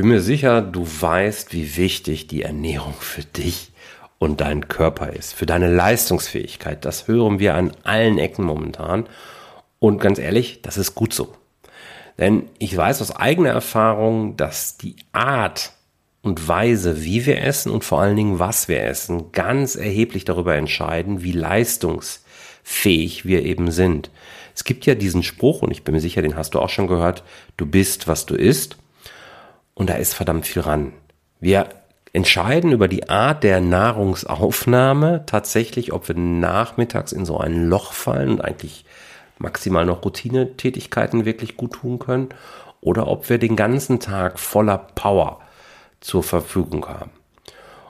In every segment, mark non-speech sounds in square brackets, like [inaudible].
bin mir sicher, du weißt, wie wichtig die Ernährung für dich und deinen Körper ist, für deine Leistungsfähigkeit. Das hören wir an allen Ecken momentan. Und ganz ehrlich, das ist gut so. Denn ich weiß aus eigener Erfahrung, dass die Art und Weise, wie wir essen und vor allen Dingen, was wir essen, ganz erheblich darüber entscheiden, wie leistungsfähig wir eben sind. Es gibt ja diesen Spruch, und ich bin mir sicher, den hast du auch schon gehört, du bist, was du isst. Und da ist verdammt viel ran. Wir entscheiden über die Art der Nahrungsaufnahme tatsächlich, ob wir nachmittags in so ein Loch fallen und eigentlich maximal noch Routinetätigkeiten wirklich gut tun können oder ob wir den ganzen Tag voller Power zur Verfügung haben.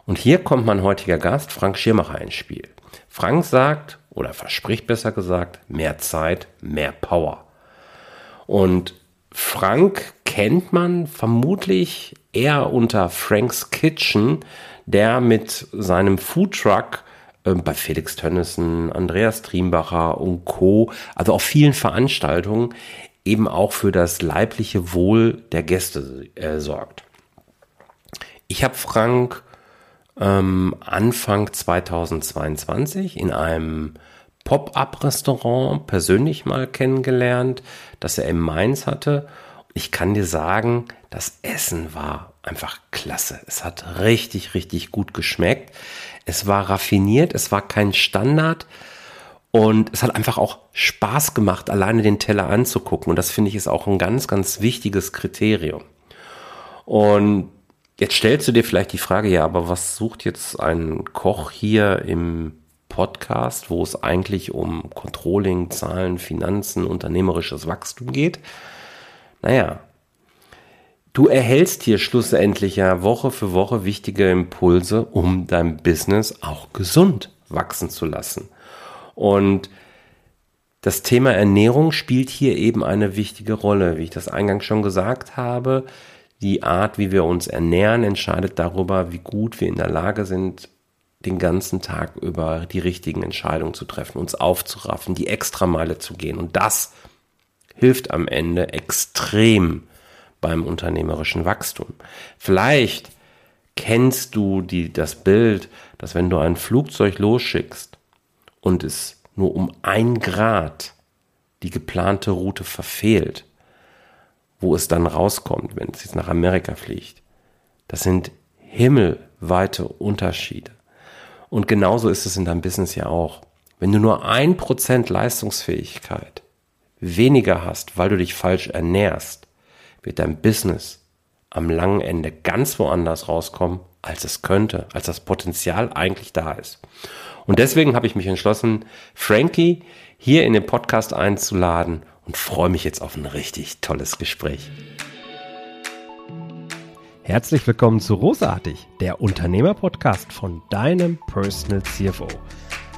Und hier kommt mein heutiger Gast, Frank Schirmacher, ins Spiel. Frank sagt, oder verspricht besser gesagt, mehr Zeit, mehr Power. Und Frank kennt man vermutlich eher unter Frank's Kitchen, der mit seinem Foodtruck äh, bei Felix Tönnissen, Andreas Triembacher und Co., also auf vielen Veranstaltungen eben auch für das leibliche Wohl der Gäste äh, sorgt. Ich habe Frank ähm, Anfang 2022 in einem Pop-up-Restaurant persönlich mal kennengelernt, das er in Mainz hatte. Ich kann dir sagen, das Essen war einfach klasse. Es hat richtig, richtig gut geschmeckt. Es war raffiniert, es war kein Standard. Und es hat einfach auch Spaß gemacht, alleine den Teller anzugucken. Und das finde ich ist auch ein ganz, ganz wichtiges Kriterium. Und jetzt stellst du dir vielleicht die Frage, ja, aber was sucht jetzt ein Koch hier im Podcast, wo es eigentlich um Controlling, Zahlen, Finanzen, unternehmerisches Wachstum geht. Naja, du erhältst hier schlussendlich ja Woche für Woche wichtige Impulse, um dein Business auch gesund wachsen zu lassen. Und das Thema Ernährung spielt hier eben eine wichtige Rolle. Wie ich das eingangs schon gesagt habe, die Art, wie wir uns ernähren, entscheidet darüber, wie gut wir in der Lage sind, den ganzen Tag über die richtigen Entscheidungen zu treffen, uns aufzuraffen, die Extrameile zu gehen. Und das hilft am Ende extrem beim unternehmerischen Wachstum. Vielleicht kennst du die, das Bild, dass wenn du ein Flugzeug losschickst und es nur um ein Grad die geplante Route verfehlt, wo es dann rauskommt, wenn es jetzt nach Amerika fliegt. Das sind himmelweite Unterschiede. Und genauso ist es in deinem Business ja auch. Wenn du nur ein Prozent Leistungsfähigkeit weniger hast, weil du dich falsch ernährst, wird dein Business am langen Ende ganz woanders rauskommen, als es könnte, als das Potenzial eigentlich da ist. Und deswegen habe ich mich entschlossen, Frankie hier in den Podcast einzuladen und freue mich jetzt auf ein richtig tolles Gespräch. Herzlich willkommen zu Rosartig, der Unternehmer-Podcast von deinem Personal CFO.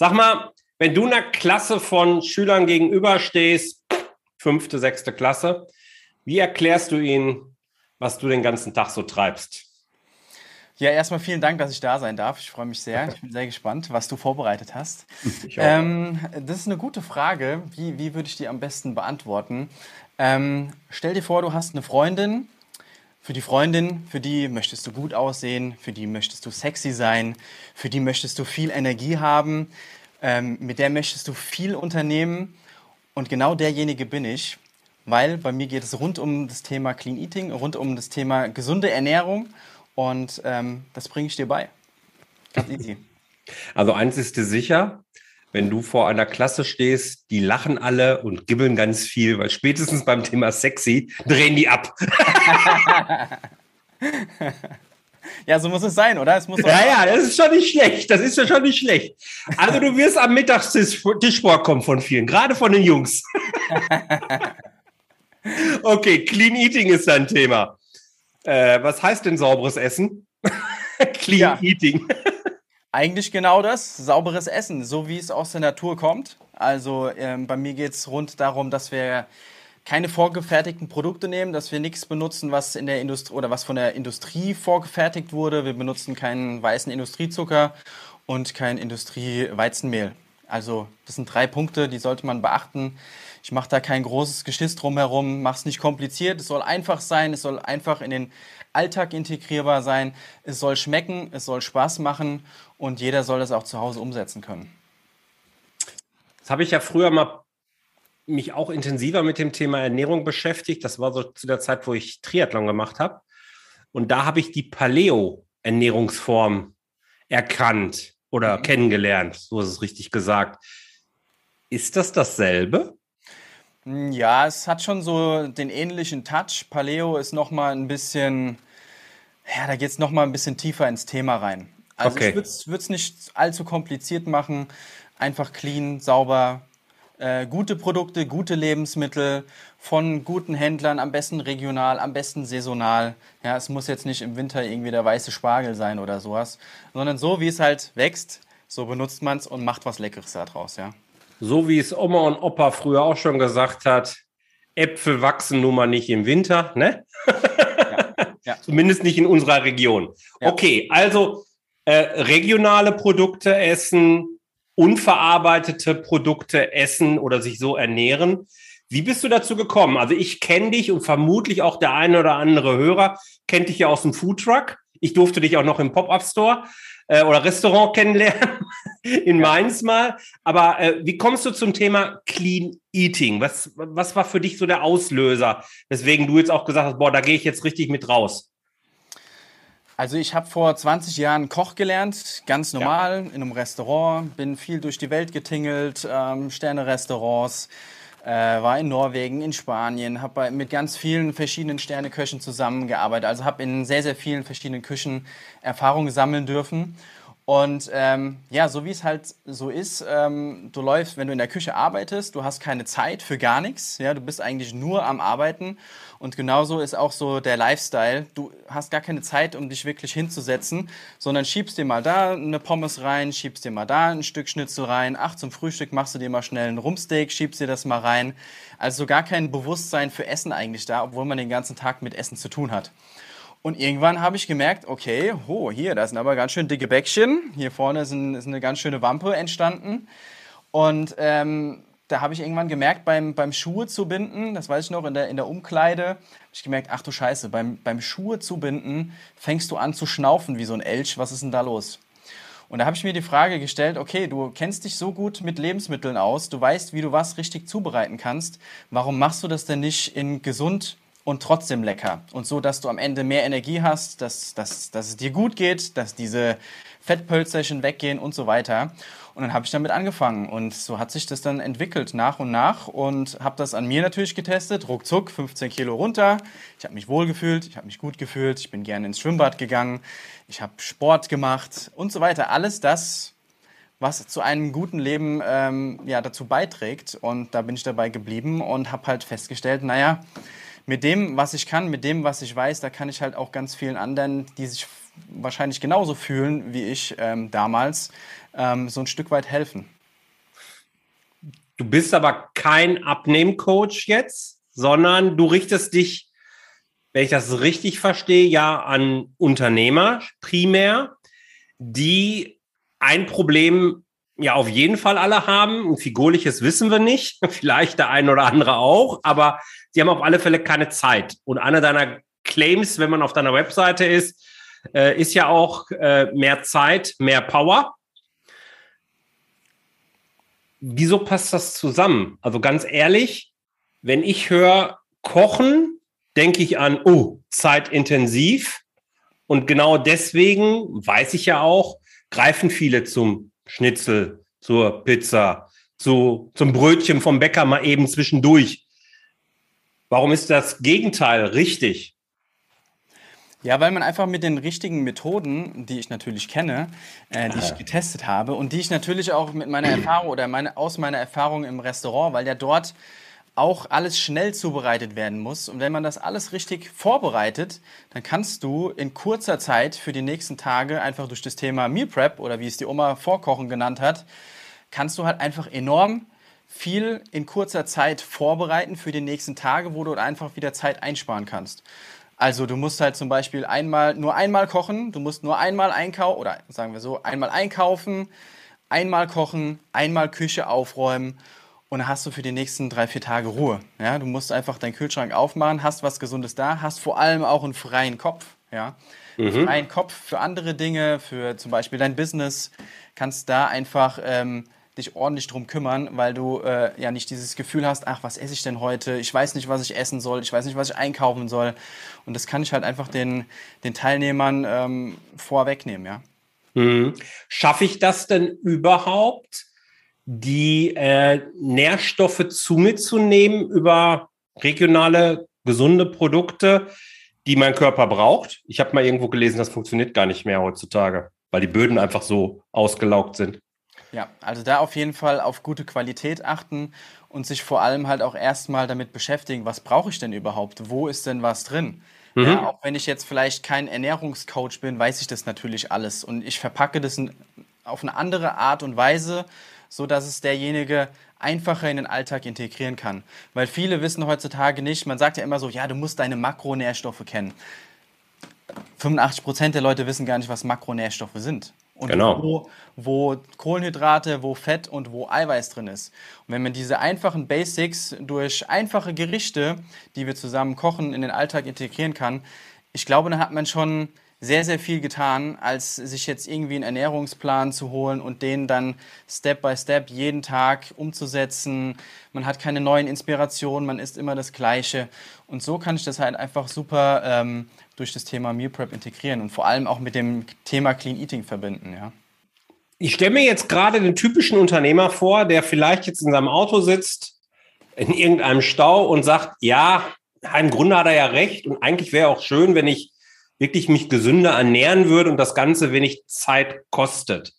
Sag mal, wenn du einer Klasse von Schülern gegenüberstehst, fünfte, sechste Klasse, wie erklärst du ihnen, was du den ganzen Tag so treibst? Ja, erstmal vielen Dank, dass ich da sein darf. Ich freue mich sehr. Ich bin sehr gespannt, was du vorbereitet hast. [laughs] Ähm, das ist eine gute Frage. Wie, wie würde ich die am besten beantworten? Ähm, stell dir vor, du hast eine Freundin, für die Freundin, für die möchtest du gut aussehen, für die möchtest du sexy sein, für die möchtest du viel Energie haben, ähm, mit der möchtest du viel unternehmen. Und genau derjenige bin ich, weil bei mir geht es rund um das Thema Clean Eating, rund um das Thema gesunde Ernährung und ähm, das bringe ich dir bei. Ganz easy. Also eins ist dir sicher, wenn du vor einer Klasse stehst, die lachen alle und gibbeln ganz viel, weil spätestens beim Thema sexy drehen die ab. [laughs] ja, so muss es sein, oder? Es muss ja, ja, das ist schon nicht schlecht. Das ist ja schon nicht schlecht. Also du wirst am Mittagstisch vorkommen von vielen, gerade von den Jungs. [laughs] okay, Clean Eating ist dein Thema. Äh, was heißt denn sauberes Essen? [laughs] Clean ja. Eating. Eigentlich genau das, sauberes Essen, so wie es aus der Natur kommt. Also ähm, bei mir geht es rund darum, dass wir keine vorgefertigten Produkte nehmen, dass wir nichts benutzen, was in der Industrie oder was von der Industrie vorgefertigt wurde. Wir benutzen keinen weißen Industriezucker und kein Industrieweizenmehl. Also das sind drei Punkte, die sollte man beachten. Ich mache da kein großes Geschiss drumherum, mache es nicht kompliziert. Es soll einfach sein, es soll einfach in den Alltag integrierbar sein. Es soll schmecken, es soll Spaß machen und jeder soll das auch zu Hause umsetzen können. Das habe ich ja früher mal mich auch intensiver mit dem Thema Ernährung beschäftigt. Das war so zu der Zeit, wo ich Triathlon gemacht habe. Und da habe ich die Paleo-Ernährungsform erkannt oder mhm. kennengelernt, so ist es richtig gesagt. Ist das dasselbe? Hm, ja, es hat schon so den ähnlichen Touch. Paleo ist noch mal ein bisschen, ja, da geht es noch mal ein bisschen tiefer ins Thema rein. Also okay. ich würde es nicht allzu kompliziert machen. Einfach clean, sauber, äh, gute Produkte, gute Lebensmittel von guten Händlern, am besten regional, am besten saisonal. Ja, es muss jetzt nicht im Winter irgendwie der weiße Spargel sein oder sowas, sondern so, wie es halt wächst, so benutzt man es und macht was Leckeres daraus, ja. So wie es Oma und Opa früher auch schon gesagt hat, Äpfel wachsen nun mal nicht im Winter, ne? Ja, ja. [laughs] Zumindest nicht in unserer Region. Ja. Okay, also äh, regionale Produkte essen, unverarbeitete Produkte essen oder sich so ernähren. Wie bist du dazu gekommen? Also ich kenne dich und vermutlich auch der eine oder andere Hörer kennt dich ja aus dem Foodtruck. Ich durfte dich auch noch im Pop-up-Store äh, oder Restaurant kennenlernen, [laughs] in ja. Mainz mal. Aber äh, wie kommst du zum Thema Clean Eating? Was, was war für dich so der Auslöser, weswegen du jetzt auch gesagt hast, boah, da gehe ich jetzt richtig mit raus? Also ich habe vor 20 Jahren Koch gelernt, ganz normal ja. in einem Restaurant, bin viel durch die Welt getingelt, ähm, Sterne-Restaurants, äh, war in Norwegen, in Spanien, habe mit ganz vielen verschiedenen Sterneköchen zusammengearbeitet, also habe in sehr, sehr vielen verschiedenen Küchen Erfahrungen sammeln dürfen. Und ähm, ja, so wie es halt so ist, ähm, du läufst, wenn du in der Küche arbeitest, du hast keine Zeit für gar nichts, ja, du bist eigentlich nur am Arbeiten und genauso ist auch so der Lifestyle. Du hast gar keine Zeit, um dich wirklich hinzusetzen, sondern schiebst dir mal da eine Pommes rein, schiebst dir mal da ein Stück Schnitzel rein. Ach, zum Frühstück machst du dir mal schnell ein Rumpsteak, schiebst dir das mal rein. Also gar kein Bewusstsein für Essen eigentlich da, obwohl man den ganzen Tag mit Essen zu tun hat. Und irgendwann habe ich gemerkt, okay, oh, hier, da sind aber ganz schön dicke Bäckchen. Hier vorne ist, ein, ist eine ganz schöne Wampe entstanden. Und ähm, da habe ich irgendwann gemerkt, beim, beim Schuhe zu binden, das weiß ich noch, in der, in der Umkleide, habe ich gemerkt, ach du Scheiße, beim, beim Schuhe zu binden fängst du an zu schnaufen wie so ein Elch, was ist denn da los? Und da habe ich mir die Frage gestellt, okay, du kennst dich so gut mit Lebensmitteln aus, du weißt, wie du was richtig zubereiten kannst, warum machst du das denn nicht in gesund und trotzdem lecker? Und so, dass du am Ende mehr Energie hast, dass, dass, dass es dir gut geht, dass diese Fettpölzerchen weggehen und so weiter. Und dann habe ich damit angefangen und so hat sich das dann entwickelt nach und nach und habe das an mir natürlich getestet, ruckzuck 15 Kilo runter. Ich habe mich wohl gefühlt, ich habe mich gut gefühlt, ich bin gerne ins Schwimmbad gegangen, ich habe Sport gemacht und so weiter. Alles das, was zu einem guten Leben ähm, ja, dazu beiträgt. Und da bin ich dabei geblieben und habe halt festgestellt, naja, mit dem, was ich kann, mit dem, was ich weiß, da kann ich halt auch ganz vielen anderen, die sich wahrscheinlich genauso fühlen wie ich ähm, damals, ähm, so ein Stück weit helfen. Du bist aber kein Abnehmcoach jetzt, sondern du richtest dich, wenn ich das richtig verstehe, ja an Unternehmer primär, die ein Problem ja auf jeden Fall alle haben. Ein figurliches wissen wir nicht, [laughs] vielleicht der ein oder andere auch, aber sie haben auf alle Fälle keine Zeit. Und einer deiner Claims, wenn man auf deiner Webseite ist, äh, ist ja auch äh, mehr Zeit, mehr Power. Wieso passt das zusammen? Also ganz ehrlich, wenn ich höre Kochen, denke ich an, oh, zeitintensiv. Und genau deswegen weiß ich ja auch, greifen viele zum Schnitzel, zur Pizza, zu, zum Brötchen vom Bäcker mal eben zwischendurch. Warum ist das Gegenteil richtig? Ja, weil man einfach mit den richtigen Methoden, die ich natürlich kenne, äh, die ich getestet habe und die ich natürlich auch mit meiner Erfahrung oder meine, aus meiner Erfahrung im Restaurant, weil ja dort auch alles schnell zubereitet werden muss. Und wenn man das alles richtig vorbereitet, dann kannst du in kurzer Zeit für die nächsten Tage einfach durch das Thema Meal Prep oder wie es die Oma Vorkochen genannt hat, kannst du halt einfach enorm viel in kurzer Zeit vorbereiten für die nächsten Tage, wo du einfach wieder Zeit einsparen kannst. Also du musst halt zum Beispiel einmal, nur einmal kochen, du musst nur einmal einkaufen, oder sagen wir so, einmal einkaufen, einmal kochen, einmal Küche aufräumen und dann hast du für die nächsten drei, vier Tage Ruhe. Ja? Du musst einfach deinen Kühlschrank aufmachen, hast was Gesundes da, hast vor allem auch einen freien Kopf. Ja? Mhm. Freien Kopf für andere Dinge, für zum Beispiel dein Business, kannst da einfach ähm, dich ordentlich drum kümmern, weil du äh, ja nicht dieses Gefühl hast, ach, was esse ich denn heute? Ich weiß nicht, was ich essen soll, ich weiß nicht, was ich einkaufen soll. Und das kann ich halt einfach den, den Teilnehmern ähm, vorwegnehmen, ja. Mhm. Schaffe ich das denn überhaupt? Die äh, Nährstoffe zu mir zu nehmen über regionale, gesunde Produkte, die mein Körper braucht. Ich habe mal irgendwo gelesen, das funktioniert gar nicht mehr heutzutage, weil die Böden einfach so ausgelaugt sind. Ja, also da auf jeden Fall auf gute Qualität achten und sich vor allem halt auch erstmal damit beschäftigen, was brauche ich denn überhaupt? Wo ist denn was drin? Mhm. Ja, auch wenn ich jetzt vielleicht kein Ernährungscoach bin, weiß ich das natürlich alles und ich verpacke das auf eine andere Art und Weise so dass es derjenige einfacher in den Alltag integrieren kann. Weil viele wissen heutzutage nicht, man sagt ja immer so, ja, du musst deine Makronährstoffe kennen. 85 Prozent der Leute wissen gar nicht, was Makronährstoffe sind. Und genau. wo, wo Kohlenhydrate, wo Fett und wo Eiweiß drin ist. Und wenn man diese einfachen Basics durch einfache Gerichte, die wir zusammen kochen, in den Alltag integrieren kann, ich glaube, dann hat man schon sehr, sehr viel getan, als sich jetzt irgendwie einen Ernährungsplan zu holen und den dann Step by Step jeden Tag umzusetzen. Man hat keine neuen Inspirationen, man isst immer das Gleiche. Und so kann ich das halt einfach super ähm, durch das Thema Meal Prep integrieren und vor allem auch mit dem Thema Clean Eating verbinden. Ja. Ich stelle mir jetzt gerade den typischen Unternehmer vor, der vielleicht jetzt in seinem Auto sitzt, in irgendeinem Stau und sagt, ja, im Grunde hat er ja recht und eigentlich wäre auch schön, wenn ich wirklich mich gesünder ernähren würde und das Ganze wenig Zeit kostet.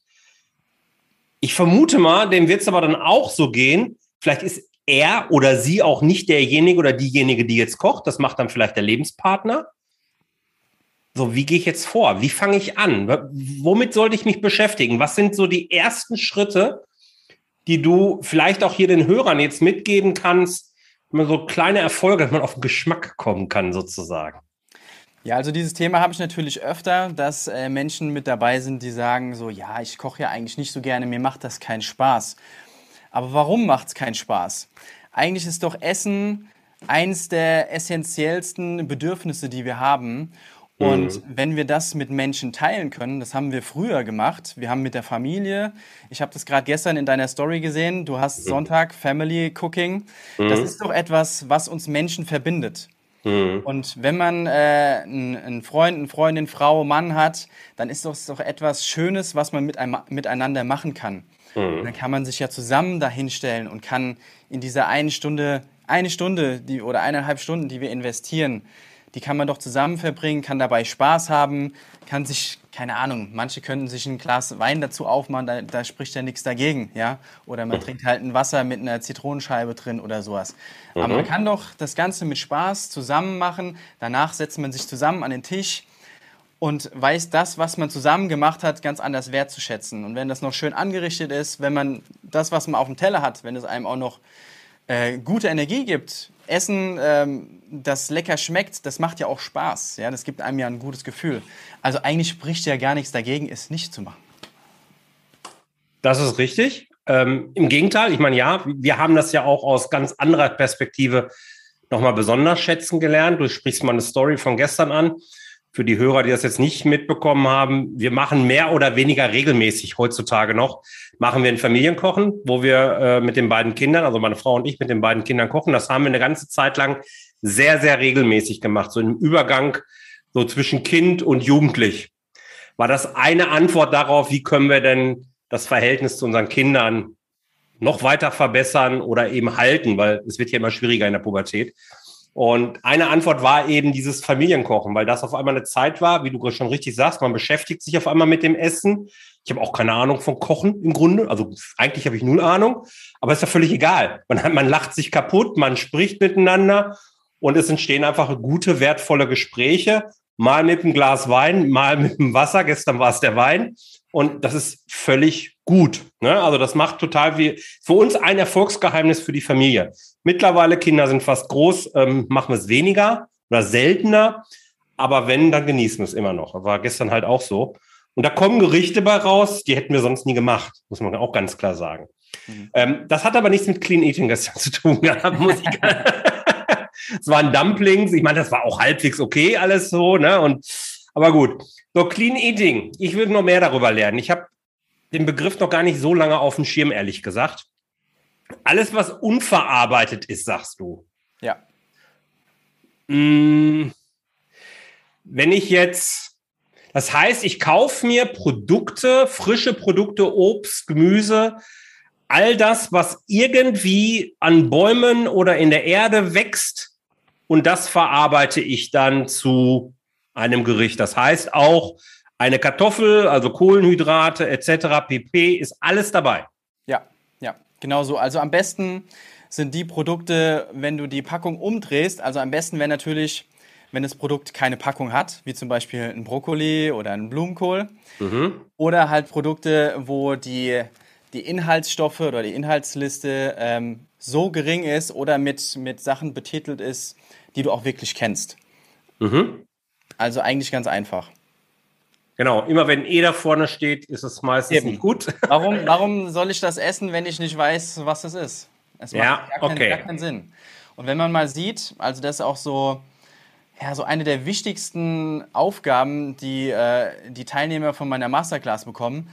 Ich vermute mal, dem wird es aber dann auch so gehen. Vielleicht ist er oder sie auch nicht derjenige oder diejenige, die jetzt kocht. Das macht dann vielleicht der Lebenspartner. So, wie gehe ich jetzt vor? Wie fange ich an? Womit sollte ich mich beschäftigen? Was sind so die ersten Schritte, die du vielleicht auch hier den Hörern jetzt mitgeben kannst, wenn man so kleine Erfolge, dass man auf den Geschmack kommen kann, sozusagen? Ja, also dieses Thema habe ich natürlich öfter, dass äh, Menschen mit dabei sind, die sagen so, ja, ich koche ja eigentlich nicht so gerne, mir macht das keinen Spaß. Aber warum macht es keinen Spaß? Eigentlich ist doch Essen eins der essentiellsten Bedürfnisse, die wir haben. Und mhm. wenn wir das mit Menschen teilen können, das haben wir früher gemacht. Wir haben mit der Familie, ich habe das gerade gestern in deiner Story gesehen, du hast mhm. Sonntag Family Cooking. Mhm. Das ist doch etwas, was uns Menschen verbindet. Mhm. Und wenn man äh, einen Freund, eine Freundin, Frau, Mann hat, dann ist das doch etwas Schönes, was man mit einem, miteinander machen kann. Mhm. Dann kann man sich ja zusammen dahinstellen und kann in dieser einen Stunde, eine Stunde die, oder eineinhalb Stunden, die wir investieren, die kann man doch zusammen verbringen, kann dabei Spaß haben, kann sich, keine Ahnung, manche könnten sich ein Glas Wein dazu aufmachen, da, da spricht ja nichts dagegen, ja. Oder man trinkt halt ein Wasser mit einer Zitronenscheibe drin oder sowas. Mhm. Aber man kann doch das Ganze mit Spaß zusammen machen. Danach setzt man sich zusammen an den Tisch und weiß das, was man zusammen gemacht hat, ganz anders wertzuschätzen. Und wenn das noch schön angerichtet ist, wenn man das, was man auf dem Teller hat, wenn es einem auch noch äh, gute Energie gibt, Essen, ähm, das lecker schmeckt, das macht ja auch Spaß. Ja? Das gibt einem ja ein gutes Gefühl. Also eigentlich spricht ja gar nichts dagegen, es nicht zu machen. Das ist richtig. Ähm, Im Gegenteil, ich meine, ja, wir haben das ja auch aus ganz anderer Perspektive nochmal besonders schätzen gelernt. Du sprichst mal eine Story von gestern an für die Hörer, die das jetzt nicht mitbekommen haben, wir machen mehr oder weniger regelmäßig heutzutage noch, machen wir ein Familienkochen, wo wir äh, mit den beiden Kindern, also meine Frau und ich mit den beiden Kindern kochen. Das haben wir eine ganze Zeit lang sehr, sehr regelmäßig gemacht, so im Übergang so zwischen Kind und Jugendlich. War das eine Antwort darauf, wie können wir denn das Verhältnis zu unseren Kindern noch weiter verbessern oder eben halten, weil es wird ja immer schwieriger in der Pubertät. Und eine Antwort war eben dieses Familienkochen, weil das auf einmal eine Zeit war, wie du schon richtig sagst, man beschäftigt sich auf einmal mit dem Essen. Ich habe auch keine Ahnung von Kochen im Grunde. Also eigentlich habe ich null Ahnung, aber ist ja völlig egal. Man, man lacht sich kaputt, man spricht miteinander und es entstehen einfach gute, wertvolle Gespräche. Mal mit einem Glas Wein, mal mit dem Wasser. Gestern war es der Wein. Und das ist völlig gut. Ne? Also das macht total wie für uns ein Erfolgsgeheimnis für die Familie. Mittlerweile Kinder sind fast groß, ähm, machen wir es weniger oder seltener. Aber wenn, dann genießen wir es immer noch. War gestern halt auch so. Und da kommen Gerichte bei raus, die hätten wir sonst nie gemacht, muss man auch ganz klar sagen. Mhm. Ähm, das hat aber nichts mit Clean Eating gestern zu tun gehabt, muss ich [laughs] Es waren Dumplings, ich meine, das war auch halbwegs okay, alles so, ne? Und aber gut. So, Clean Eating. Ich will noch mehr darüber lernen. Ich habe den Begriff noch gar nicht so lange auf dem Schirm, ehrlich gesagt. Alles, was unverarbeitet ist, sagst du. Ja. Hm, wenn ich jetzt, das heißt, ich kaufe mir Produkte, frische Produkte, Obst, Gemüse, all das, was irgendwie an Bäumen oder in der Erde wächst, und das verarbeite ich dann zu einem Gericht. Das heißt auch eine Kartoffel, also Kohlenhydrate etc. pp. ist alles dabei. Ja, ja, genau so. Also am besten sind die Produkte, wenn du die Packung umdrehst. Also am besten wäre natürlich, wenn das Produkt keine Packung hat, wie zum Beispiel ein Brokkoli oder ein Blumenkohl. Mhm. Oder halt Produkte, wo die, die Inhaltsstoffe oder die Inhaltsliste ähm, so gering ist oder mit, mit Sachen betitelt ist, die du auch wirklich kennst. Mhm. Also eigentlich ganz einfach. Genau, immer wenn E da vorne steht, ist es meistens Eben. nicht gut. [laughs] Warum, warum soll ich das essen, wenn ich nicht weiß, was es ist? Es macht ja, gar, keinen, gar keinen Sinn. Und wenn man mal sieht, also das ist auch so, ja, so eine der wichtigsten Aufgaben, die äh, die Teilnehmer von meiner Masterclass bekommen,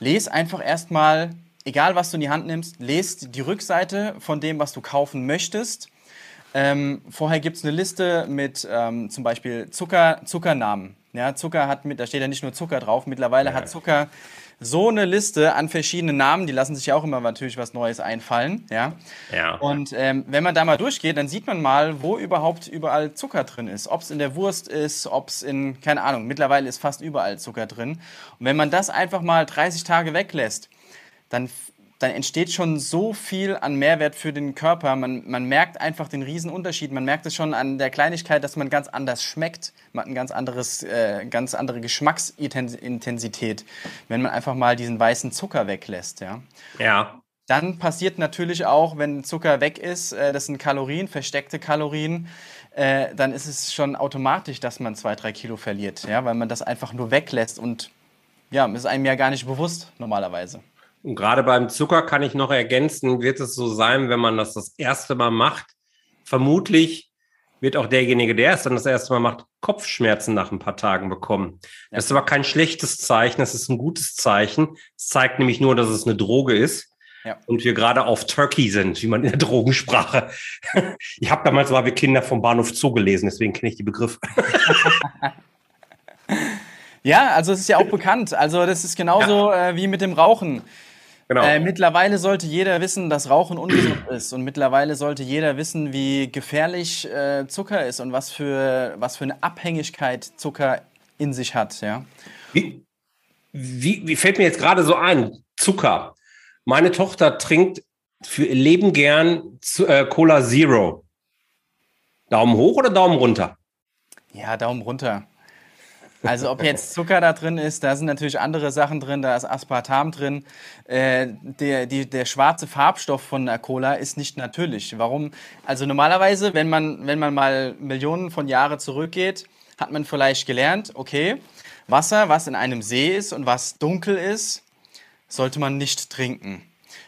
les einfach erstmal, egal was du in die Hand nimmst, lest die Rückseite von dem, was du kaufen möchtest ähm, vorher gibt es eine Liste mit ähm, zum Beispiel Zucker, Zuckernamen. Ja, Zucker hat mit, da steht ja nicht nur Zucker drauf, mittlerweile ja. hat Zucker so eine Liste an verschiedenen Namen, die lassen sich ja auch immer natürlich was Neues einfallen. Ja. ja. Und ähm, wenn man da mal durchgeht, dann sieht man mal, wo überhaupt überall Zucker drin ist. Ob es in der Wurst ist, ob es in, keine Ahnung, mittlerweile ist fast überall Zucker drin. Und wenn man das einfach mal 30 Tage weglässt, dann dann entsteht schon so viel an Mehrwert für den Körper. Man, man merkt einfach den Riesenunterschied. Man merkt es schon an der Kleinigkeit, dass man ganz anders schmeckt. Man hat eine ganz, anderes, äh, ganz andere Geschmacksintensität, wenn man einfach mal diesen weißen Zucker weglässt. Ja. ja. Dann passiert natürlich auch, wenn Zucker weg ist, äh, das sind Kalorien, versteckte Kalorien, äh, dann ist es schon automatisch, dass man zwei, drei Kilo verliert, ja, weil man das einfach nur weglässt und ja, ist einem ja gar nicht bewusst normalerweise. Und gerade beim Zucker kann ich noch ergänzen, wird es so sein, wenn man das das erste Mal macht, vermutlich wird auch derjenige, der es dann das erste Mal macht, Kopfschmerzen nach ein paar Tagen bekommen. Das ist aber kein schlechtes Zeichen, das ist ein gutes Zeichen. Es zeigt nämlich nur, dass es eine Droge ist. Ja. Und wir gerade auf Turkey sind, wie man in der Drogensprache. [laughs] Ich habe damals mal wir Kinder vom Bahnhof Zoo gelesen, deswegen kenne ich die Begriffe. [laughs] ja, also es ist ja auch bekannt. Also das ist genauso ja. äh, wie mit dem Rauchen. Genau. Äh, mittlerweile sollte jeder wissen, dass Rauchen ungesund [clears throat] ist. Und mittlerweile sollte jeder wissen, wie gefährlich äh, Zucker ist und was für, was für eine Abhängigkeit Zucker in sich hat. Ja? Wie, wie, wie fällt mir jetzt gerade so ein? Zucker. Meine Tochter trinkt für ihr Leben gern zu, äh, Cola Zero. Daumen hoch oder Daumen runter? Ja, Daumen runter. Also ob jetzt Zucker da drin ist, da sind natürlich andere Sachen drin, da ist Aspartam drin. Äh, der, die, der schwarze Farbstoff von der Cola ist nicht natürlich. Warum? Also normalerweise, wenn man, wenn man mal Millionen von Jahren zurückgeht, hat man vielleicht gelernt, okay, Wasser, was in einem See ist und was dunkel ist, sollte man nicht trinken.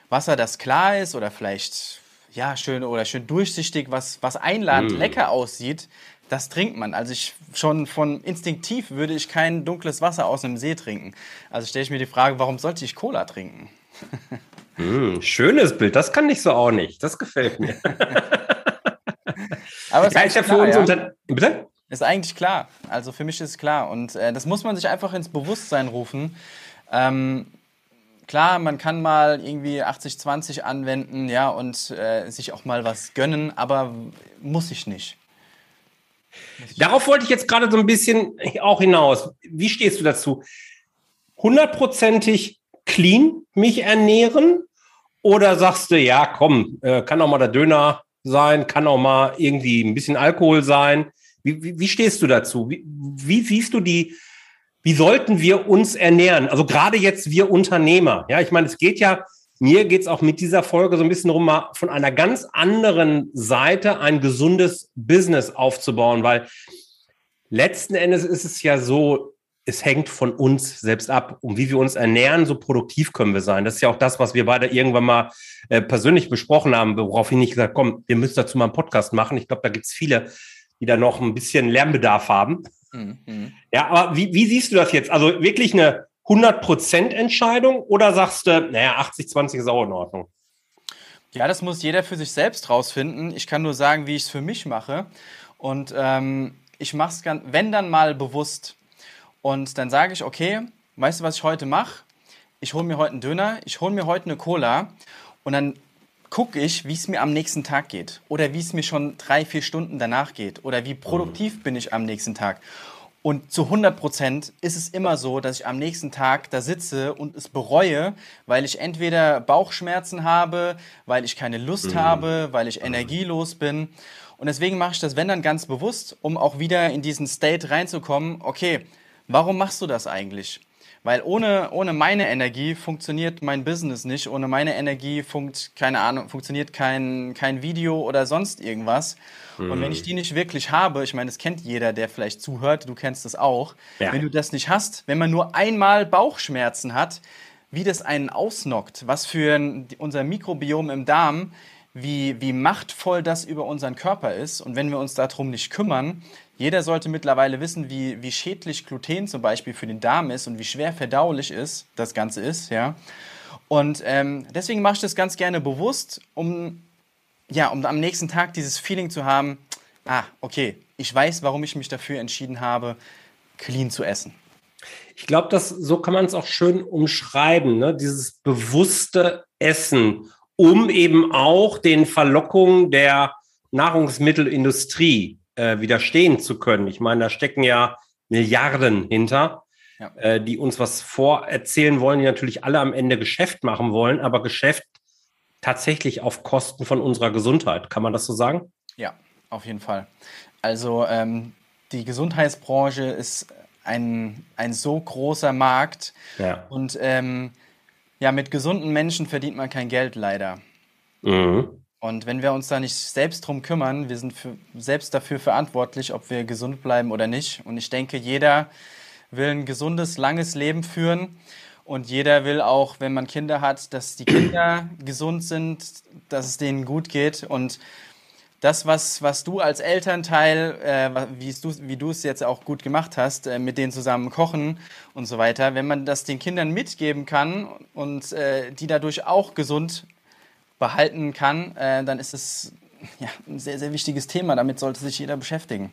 Wasser, das klar ist oder vielleicht ja, schön oder schön durchsichtig, was, was einladend mm. lecker aussieht, das trinkt man. Also ich schon von instinktiv würde ich kein dunkles Wasser aus einem See trinken. Also stelle ich mir die Frage, warum sollte ich Cola trinken? mm, schönes Bild, das kann ich so auch nicht. Das gefällt mir. [laughs] Aber es ist, ja uns ja. unter Bitte? Ist eigentlich klar. Also für mich ist es klar. Und äh, das muss man sich einfach ins Bewusstsein rufen. Ähm, klar, man kann mal irgendwie 80-20 anwenden, ja, und äh, sich auch mal was gönnen, aber muss ich nicht. Darauf wollte ich jetzt gerade so ein bisschen auch hinaus. Wie stehst du dazu? Hundertprozentig clean mich ernähren? Oder sagst du, ja, komm, äh, kann auch mal der Döner sein, kann auch mal irgendwie ein bisschen Alkohol sein? Wie, wie, wie stehst du dazu? Wie, wie siehst du die, wie sollten wir uns ernähren? Also gerade jetzt wir Unternehmer. Ja, ich meine, es geht ja, mir geht es auch mit dieser Folge so ein bisschen darum, mal von einer ganz anderen Seite ein gesundes Business aufzubauen, weil letzten Endes ist es ja so, es hängt von uns selbst ab. Um wie wir uns ernähren, so produktiv können wir sein. Das ist ja auch das, was wir beide irgendwann mal äh, persönlich besprochen haben, woraufhin ich gesagt komm, wir müssen dazu mal einen Podcast machen. Ich glaube, da gibt es viele, die da noch ein bisschen Lernbedarf haben. Mhm. Ja, aber wie, wie siehst du das jetzt? Also wirklich eine 100% Entscheidung oder sagst du, naja, 80, 20 ist auch in Ordnung? Ja, das muss jeder für sich selbst rausfinden. Ich kann nur sagen, wie ich es für mich mache. Und ähm, ich mache es, wenn dann mal bewusst. Und dann sage ich, okay, weißt du, was ich heute mache? Ich hole mir heute einen Döner, ich hole mir heute eine Cola und dann gucke ich, wie es mir am nächsten Tag geht oder wie es mir schon drei, vier Stunden danach geht oder wie produktiv bin ich am nächsten Tag. Und zu 100 Prozent ist es immer so, dass ich am nächsten Tag da sitze und es bereue, weil ich entweder Bauchschmerzen habe, weil ich keine Lust mhm. habe, weil ich energielos bin. Und deswegen mache ich das, wenn dann ganz bewusst, um auch wieder in diesen State reinzukommen. Okay, Warum machst du das eigentlich? Weil ohne, ohne meine Energie funktioniert mein Business nicht. Ohne meine Energie funkt, keine Ahnung, funktioniert kein, kein Video oder sonst irgendwas. Mhm. Und wenn ich die nicht wirklich habe, ich meine, das kennt jeder, der vielleicht zuhört, du kennst das auch. Ja. Wenn du das nicht hast, wenn man nur einmal Bauchschmerzen hat, wie das einen ausnockt, was für ein, unser Mikrobiom im Darm, wie, wie machtvoll das über unseren Körper ist. Und wenn wir uns darum nicht kümmern, jeder sollte mittlerweile wissen, wie, wie schädlich Gluten zum Beispiel für den Darm ist und wie schwer verdaulich ist, das Ganze ist, ja. Und ähm, deswegen mache ich das ganz gerne bewusst, um, ja, um am nächsten Tag dieses Feeling zu haben, ah, okay, ich weiß, warum ich mich dafür entschieden habe, clean zu essen. Ich glaube, so kann man es auch schön umschreiben, ne? dieses bewusste Essen, um eben auch den Verlockungen der Nahrungsmittelindustrie äh, widerstehen zu können. Ich meine, da stecken ja Milliarden hinter, ja. äh, die uns was vorerzählen wollen, die natürlich alle am Ende Geschäft machen wollen, aber Geschäft tatsächlich auf Kosten von unserer Gesundheit. Kann man das so sagen? Ja, auf jeden Fall. Also ähm, die Gesundheitsbranche ist ein, ein so großer Markt ja. und ähm, ja, mit gesunden Menschen verdient man kein Geld leider. Mhm. Und wenn wir uns da nicht selbst drum kümmern, wir sind für, selbst dafür verantwortlich, ob wir gesund bleiben oder nicht. Und ich denke, jeder will ein gesundes, langes Leben führen. Und jeder will auch, wenn man Kinder hat, dass die Kinder [clears throat] gesund sind, dass es denen gut geht. Und das, was, was du als Elternteil, äh, wie, du, wie du es jetzt auch gut gemacht hast, äh, mit denen zusammen kochen und so weiter, wenn man das den Kindern mitgeben kann und äh, die dadurch auch gesund behalten kann, äh, dann ist es ja, ein sehr, sehr wichtiges Thema. Damit sollte sich jeder beschäftigen.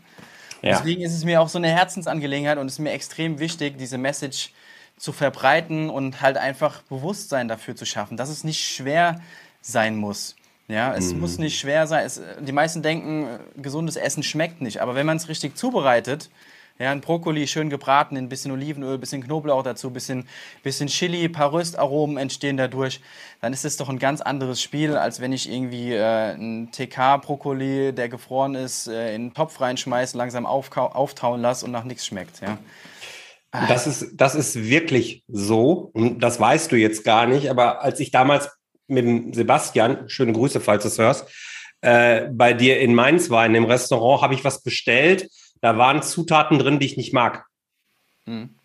Ja. Deswegen ist es mir auch so eine Herzensangelegenheit und es ist mir extrem wichtig, diese Message zu verbreiten und halt einfach Bewusstsein dafür zu schaffen, dass es nicht schwer sein muss. Ja, es mhm. muss nicht schwer sein. Es, die meisten denken, gesundes Essen schmeckt nicht. Aber wenn man es richtig zubereitet, ja, ein Brokkoli schön gebraten, ein bisschen Olivenöl, ein bisschen Knoblauch dazu, ein bisschen, bisschen Chili, ein paar Röstaromen entstehen dadurch. Dann ist es doch ein ganz anderes Spiel, als wenn ich irgendwie äh, einen TK-Brokkoli, der gefroren ist, äh, in einen Topf reinschmeiße, langsam auftauen lasse und nach nichts schmeckt. Ja. Das ist, das ist wirklich so. Und das weißt du jetzt gar nicht. Aber als ich damals mit dem Sebastian, schöne Grüße, falls du es hörst, äh, bei dir in Mainz war, in dem Restaurant, habe ich was bestellt da waren Zutaten drin, die ich nicht mag. Mhm.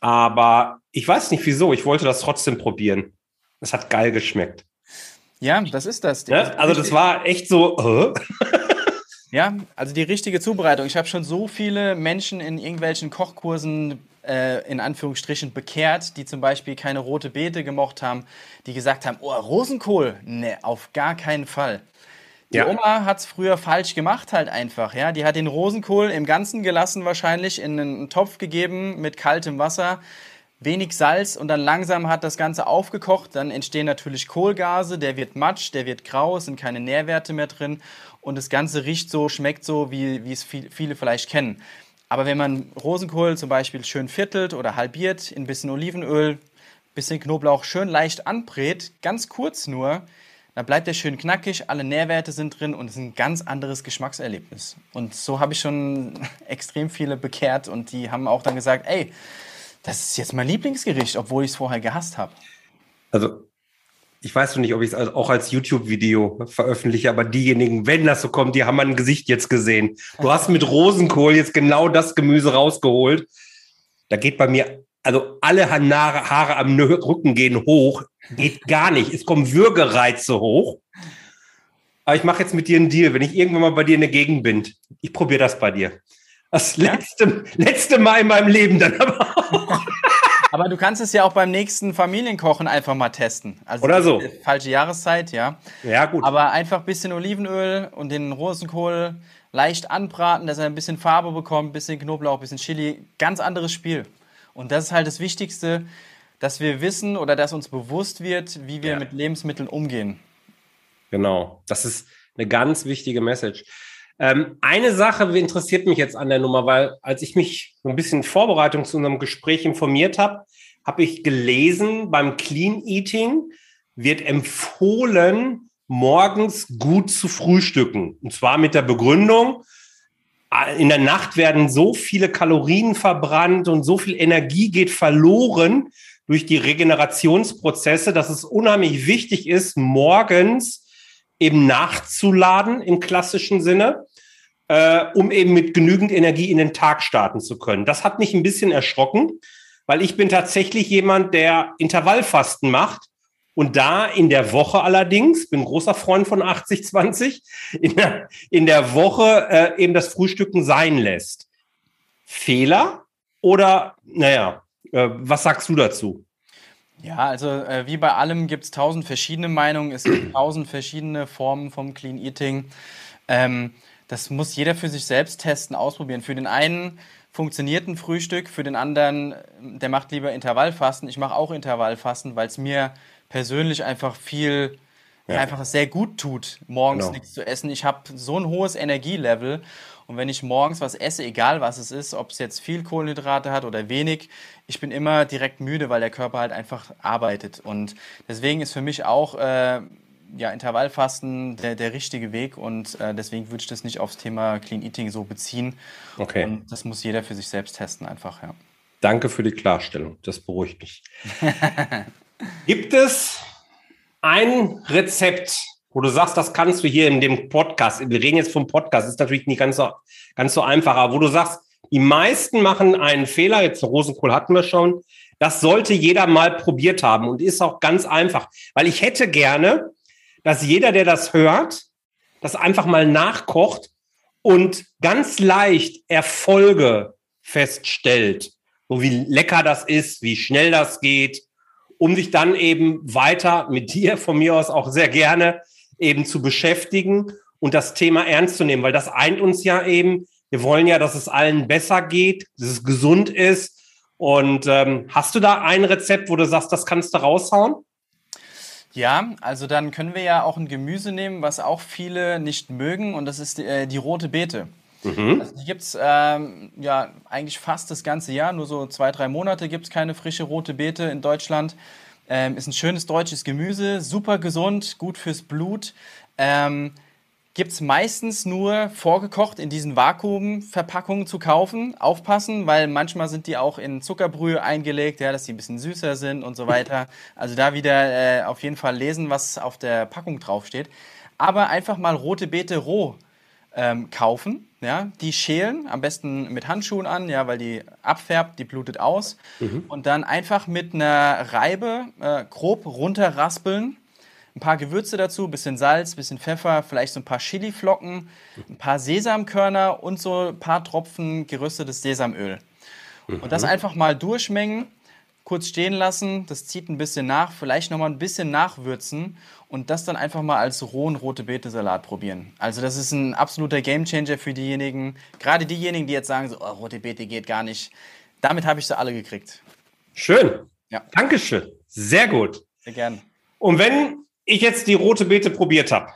Aber ich weiß nicht wieso. Ich wollte das trotzdem probieren. Es hat geil geschmeckt. Ja, das ist das. Ne? Also das war echt so. [laughs] Äh? ja, also die richtige Zubereitung. Ich habe schon so viele Menschen in irgendwelchen Kochkursen äh, in Anführungsstrichen bekehrt, die zum Beispiel keine rote Beete gemocht haben, die gesagt haben, oh, Rosenkohl, ne, auf gar keinen Fall. Die ja. Oma hat es früher falsch gemacht, halt einfach. Ja? Die hat den Rosenkohl im Ganzen gelassen, wahrscheinlich in einen Topf gegeben mit kaltem Wasser, wenig Salz und dann langsam hat das Ganze aufgekocht. Dann entstehen natürlich Kohlgase, der wird matsch, der wird grau, es sind keine Nährwerte mehr drin. und das Ganze riecht so, schmeckt so, wie, wie es viel, viele vielleicht kennen. Aber wenn man Rosenkohl zum Beispiel schön viertelt oder halbiert, in ein bisschen Olivenöl, bisschen Knoblauch schön leicht anbrät, ganz kurz nur, dann bleibt der schön knackig, alle Nährwerte sind drin und es ist ein ganz anderes Geschmackserlebnis. Und so habe ich schon [laughs] extrem viele bekehrt und die haben auch dann gesagt, ey, das ist jetzt mein Lieblingsgericht, obwohl ich es vorher gehasst habe. Also ich weiß noch nicht, ob ich es auch als YouTube-Video veröffentliche, aber diejenigen, wenn das so kommt, die haben mein Gesicht jetzt gesehen. Du hast mit Rosenkohl jetzt genau das Gemüse rausgeholt. Da geht bei mir, also alle Haare, Haare am Rücken gehen hoch. Geht gar nicht. Es kommen Würgereize hoch. Aber ich mache jetzt mit dir einen Deal. Wenn ich irgendwann mal bei dir in der Gegend bin, ich probiere das bei dir. Das letzte, letzte Mal in meinem Leben dann aber auch. [laughs] Aber du kannst es ja auch beim nächsten Familienkochen einfach mal testen. Also Oder so. Falsche Jahreszeit, ja. Ja, gut. Aber einfach ein bisschen Olivenöl und den Rosenkohl leicht anbraten, dass er ein bisschen Farbe bekommt, ein bisschen Knoblauch, ein bisschen Chili. Ganz anderes Spiel. Und das ist halt das Wichtigste, dass wir wissen oder dass uns bewusst wird, wie wir ja. mit Lebensmitteln umgehen. Genau. Das ist eine ganz wichtige Message. Ähm, eine Sache interessiert mich jetzt an der Nummer, weil als ich mich so ein bisschen in Vorbereitung zu unserem Gespräch informiert habe, habe ich gelesen, beim Clean Eating wird empfohlen, morgens gut zu frühstücken. Und zwar mit der Begründung, in der Nacht werden so viele Kalorien verbrannt und so viel Energie geht verloren durch die Regenerationsprozesse, dass es unheimlich wichtig ist, morgens eben nachzuladen im klassischen Sinne, äh, um eben mit genügend Energie in den Tag starten zu können. Das hat mich ein bisschen erschrocken, weil ich bin tatsächlich jemand, der Intervallfasten macht und da in der Woche allerdings, bin großer Freund von 80-20, in der, in der Woche äh, eben das Frühstücken sein lässt. Fehler oder, naja, äh, was sagst du dazu? Ja, also äh, wie bei allem gibt es tausend verschiedene Meinungen, es gibt [clears throat] tausend verschiedene Formen vom Clean Eating. Ähm, das muss jeder für sich selbst testen, ausprobieren. Für den einen funktioniert ein Frühstück, für den anderen, der macht lieber Intervallfasten. Ich mache auch Intervallfasten, weil es mir persönlich einfach viel, ja. einfach sehr gut tut, morgens genau. nichts zu essen. Ich habe so ein hohes Energielevel und wenn ich morgens was esse, egal was es ist, ob es jetzt viel Kohlenhydrate hat oder wenig, ich bin immer direkt müde, weil der Körper halt einfach arbeitet. Und deswegen ist für mich auch äh, ja, Intervallfasten der, der richtige Weg und äh, deswegen würde ich das nicht aufs Thema Clean Eating so beziehen. Okay. Und das muss jeder für sich selbst testen, einfach, ja. Danke für die Klarstellung. Das beruhigt mich. [laughs] Gibt es ein Rezept, wo du sagst, das kannst du hier in dem Podcast, wir reden jetzt vom Podcast, ist natürlich nicht ganz so, ganz so einfach, aber wo du sagst, die meisten machen einen Fehler, jetzt Rosenkohl hatten wir schon, das sollte jeder mal probiert haben und ist auch ganz einfach, weil ich hätte gerne, dass jeder, der das hört, das einfach mal nachkocht und ganz leicht Erfolge feststellt, so wie lecker das ist, wie schnell das geht, um sich dann eben weiter mit dir von mir aus auch sehr gerne eben zu beschäftigen und das Thema ernst zu nehmen, weil das eint uns ja eben. Wir wollen ja, dass es allen besser geht, dass es gesund ist. Und ähm, hast du da ein Rezept, wo du sagst, das kannst du raushauen? Ja, also dann können wir ja auch ein Gemüse nehmen, was auch viele nicht mögen, und das ist die, äh, die rote Beete. Mhm. Also die gibt es ähm, ja eigentlich fast das ganze Jahr, nur so zwei, drei Monate gibt es keine frische rote Beete in Deutschland. Ähm, ist ein schönes deutsches Gemüse, super gesund, gut fürs Blut. Ähm, Gibt es meistens nur vorgekocht in diesen Vakuumverpackungen zu kaufen. Aufpassen, weil manchmal sind die auch in Zuckerbrühe eingelegt, ja, dass die ein bisschen süßer sind und so weiter. Also da wieder äh, auf jeden Fall lesen, was auf der Packung draufsteht. Aber einfach mal rote Beete roh ähm, kaufen. Ja, die schälen, am besten mit Handschuhen an, ja, weil die abfärbt, die blutet aus. Mhm. Und dann einfach mit einer Reibe äh, grob runterraspeln. Ein paar Gewürze dazu, bisschen Salz, bisschen Pfeffer, vielleicht so ein paar Chiliflocken, ein paar Sesamkörner und so ein paar Tropfen geröstetes Sesamöl. Mhm. Und das mhm. einfach mal durchmengen kurz stehen lassen, das zieht ein bisschen nach, vielleicht nochmal ein bisschen nachwürzen und das dann einfach mal als rohen rote Beete Salat probieren. Also das ist ein absoluter Gamechanger für diejenigen, gerade diejenigen, die jetzt sagen, so, oh, rote Beete geht gar nicht. Damit habe ich sie alle gekriegt. Schön. Ja. Dankeschön. Sehr gut. Sehr gern. Und wenn ich jetzt die rote Beete probiert habe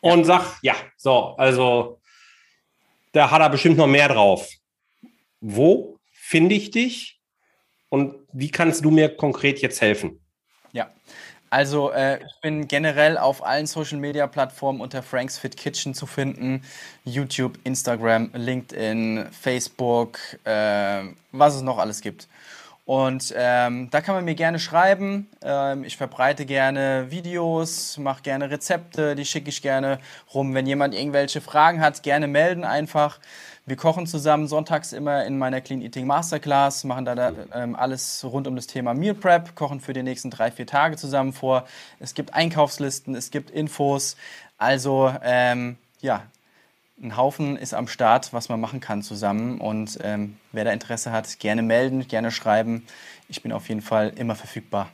und sag, ja, so, also da hat er bestimmt noch mehr drauf. Wo finde ich dich und wie kannst du mir konkret jetzt helfen? Ja, also äh, ich bin generell auf allen Social-Media-Plattformen unter Frank's Fit Kitchen zu finden. YouTube, Instagram, LinkedIn, Facebook, äh, was es noch alles gibt. Und ähm, da kann man mir gerne schreiben. Ähm, ich verbreite gerne Videos, mache gerne Rezepte, die schicke ich gerne rum. Wenn jemand irgendwelche Fragen hat, gerne melden einfach. Wir kochen zusammen sonntags immer in meiner Clean Eating Masterclass, machen da, ähm, alles rund um das Thema Meal Prep, kochen für die nächsten drei, vier Tage zusammen vor. Es gibt Einkaufslisten, es gibt Infos. Also ähm, ja, ein Haufen ist am Start, was man machen kann zusammen. Und ähm, wer da Interesse hat, gerne melden, gerne schreiben. Ich bin auf jeden Fall immer verfügbar.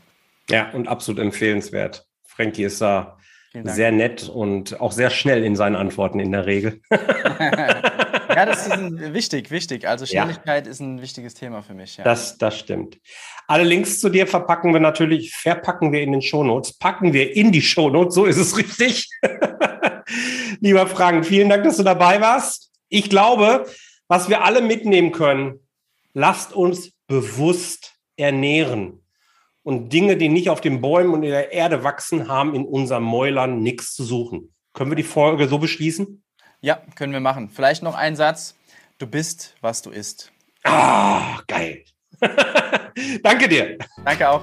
Ja, und absolut empfehlenswert. Frankie ist da sehr nett und auch sehr schnell in seinen Antworten in der Regel. [laughs] [laughs] ja, das ist ein, wichtig, wichtig. Also Schnelligkeit ja. ist ein wichtiges Thema für mich. Ja. Das, das stimmt. Alle Links zu dir verpacken wir natürlich, verpacken wir in den Shownotes, packen wir in die Shownotes, so ist es richtig. [laughs] Lieber Frank, vielen Dank, dass du dabei warst. Ich glaube, was wir alle mitnehmen können, lasst uns bewusst ernähren. Und Dinge, die nicht auf den Bäumen und in der Erde wachsen, haben in unserem Mäulern nichts zu suchen. Können wir die Folge so beschließen? Ja, können wir machen. Vielleicht noch ein Satz. Du bist, was du isst. Ah, geil. [laughs] Danke dir. Danke auch.